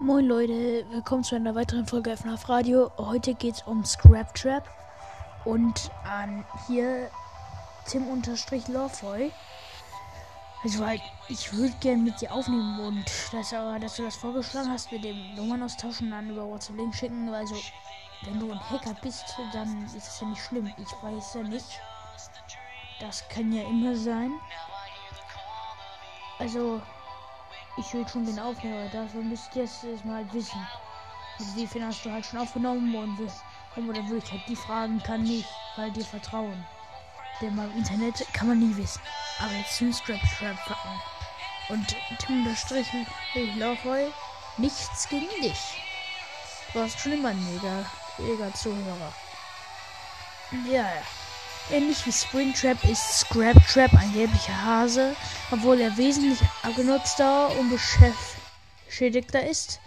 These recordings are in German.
Moin Leute, willkommen zu einer weiteren Folge FNAF Radio. Heute geht es um Scrap Trap und an hier Tim unterstrich Lovefoy. Also halt, ich würde gerne mit dir aufnehmen und dass, aber, dass du das vorgeschlagen hast mit dem Nummern austauschen und dann über WhatsApp Link schicken. Also wenn du ein Hacker bist, dann ist es ja nicht schlimm. Ich weiß ja nicht. Das kann ja immer sein. Also ich will schon den Aufnehmer, dafür müsst ihr es mal wissen. Wie viel hast du halt schon aufgenommen und oder würde ich halt die fragen, kann nicht, weil dir vertrauen. Denn beim Internet kann man nie wissen. Aber jetzt zum Scrap Trap packen. Und Tim unterstrichen, ich laufe nichts gegen dich. Du warst schon immer ein mega, mega Zuhörer. Ja, ja. Ähnlich wie Springtrap ist Scrap Trap ein gelblicher Hase, obwohl er wesentlich abgenutzter und beschädigter ist,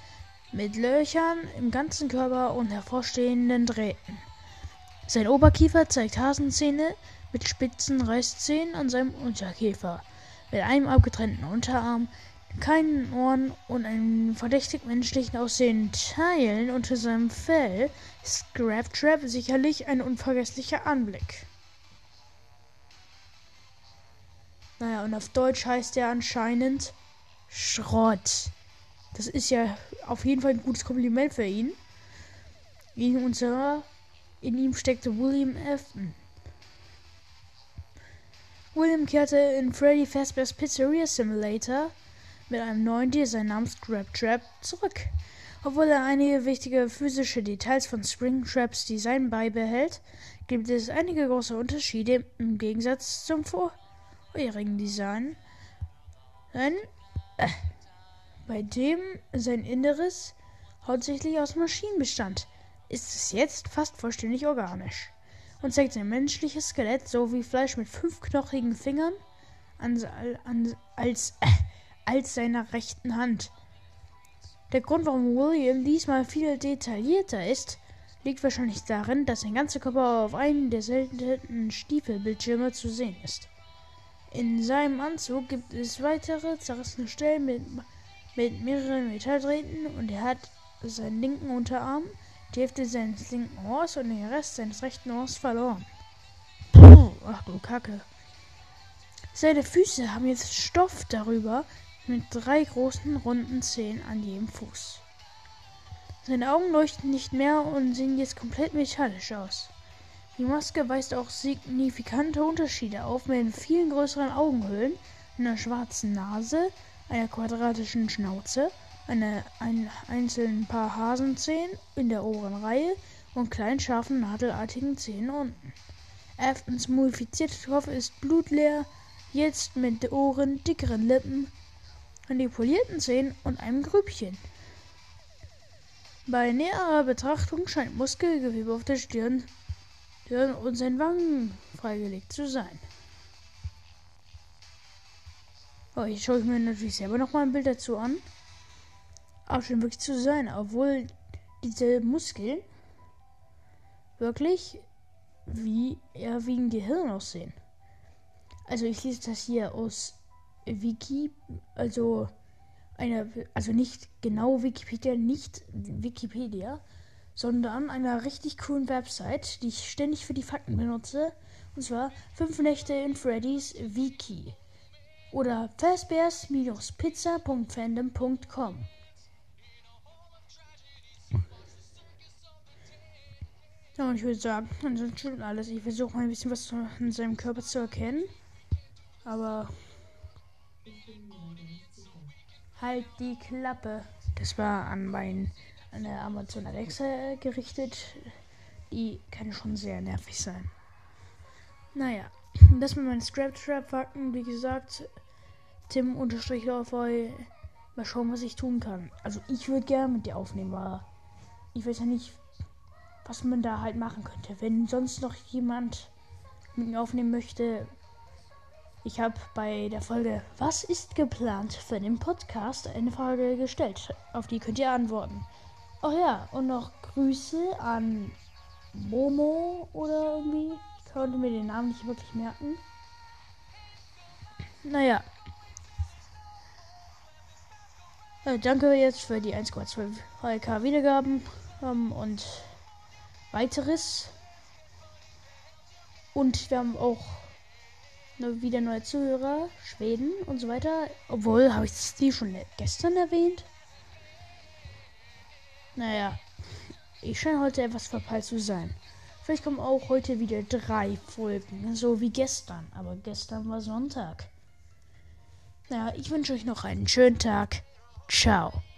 mit Löchern im ganzen Körper und hervorstehenden Drähten. Sein Oberkiefer zeigt Hasenzähne mit spitzen Reißzähnen an seinem Unterkiefer, mit einem abgetrennten Unterarm, keinen Ohren und einem verdächtig menschlichen aussehenden Teilen unter seinem Fell ist Scrap Trap sicherlich ein unvergesslicher Anblick. Und auf Deutsch heißt er anscheinend Schrott. Das ist ja auf jeden Fall ein gutes Kompliment für ihn. In, unserer, in ihm steckte William Afton. William kehrte in Freddy Fazbear's Pizzeria Simulator mit einem neuen Design namens Grab Trap zurück. Obwohl er einige wichtige physische Details von Springtraps Design beibehält, gibt es einige große Unterschiede im Gegensatz zum Vor vorherigen Design, ein, äh, bei dem sein Inneres hauptsächlich aus Maschinen bestand, ist es jetzt fast vollständig organisch und zeigt ein menschliches Skelett sowie Fleisch mit fünf knochigen Fingern an, an, als, äh, als seiner rechten Hand. Der Grund, warum William diesmal viel detaillierter ist, liegt wahrscheinlich darin, dass sein ganzer Körper auf einem der seltenen Stiefelbildschirme zu sehen ist. In seinem Anzug gibt es weitere zerrissene Stellen mit, mit mehreren Metalldrähten und er hat seinen linken Unterarm, die Hälfte seines linken Ohrs und den Rest seines rechten Ohrs verloren. Puh, ach du Kacke. Seine Füße haben jetzt Stoff darüber mit drei großen runden Zähnen an jedem Fuß. Seine Augen leuchten nicht mehr und sehen jetzt komplett metallisch aus. Die Maske weist auch signifikante Unterschiede auf mit vielen größeren Augenhöhlen, einer schwarzen Nase, einer quadratischen Schnauze, einer, ein einzelnen Paar Hasenzähnen in der oberen Reihe und kleinen scharfen nadelartigen Zähnen unten. Aftons mumifizierter Kopf ist blutleer, jetzt mit Ohren, dickeren Lippen, manipulierten Zähnen und einem Grübchen. Bei näherer Betrachtung scheint Muskelgewebe auf der Stirn und seinen Wangen freigelegt zu sein. Oh, ich schaue mir natürlich selber noch mal ein Bild dazu an. Aber schon wirklich zu sein, obwohl diese Muskeln wirklich wie eher wie ein Gehirn aussehen. Also ich lese das hier aus Wiki, also eine, also nicht genau Wikipedia, nicht Wikipedia, sondern einer richtig coolen Website, die ich ständig für die Fakten benutze. Und zwar 5 Nächte in Freddy's Wiki. Oder fazbears-pizza.fandom.com. Ja, und ich würde sagen, ansonsten alles. Ich versuche mal ein bisschen was in seinem Körper zu erkennen. Aber. Halt die Klappe. Das war an meinen der Amazon Alexa gerichtet. Die kann schon sehr nervig sein. Naja, das mit meinen Scrap Trap Fakten. Wie gesagt, Tim unterstrich Mal schauen, was ich tun kann. Also ich würde gerne mit dir aufnehmen, aber ich weiß ja nicht, was man da halt machen könnte. Wenn sonst noch jemand mit mir aufnehmen möchte, ich habe bei der Folge Was ist geplant für den Podcast eine Frage gestellt. Auf die könnt ihr antworten. Oh ja, und noch Grüße an Momo oder irgendwie. Ich konnte mir den Namen nicht wirklich merken. Naja. Äh, danke jetzt für die 1,2k Wiedergaben ähm, und weiteres. Und wir haben auch ne, wieder neue Zuhörer, Schweden und so weiter. Obwohl, habe ich die schon gestern erwähnt? Naja, ich scheine heute etwas verpeilt zu sein. Vielleicht kommen auch heute wieder drei Folgen, so wie gestern. Aber gestern war Sonntag. Naja, ich wünsche euch noch einen schönen Tag. Ciao.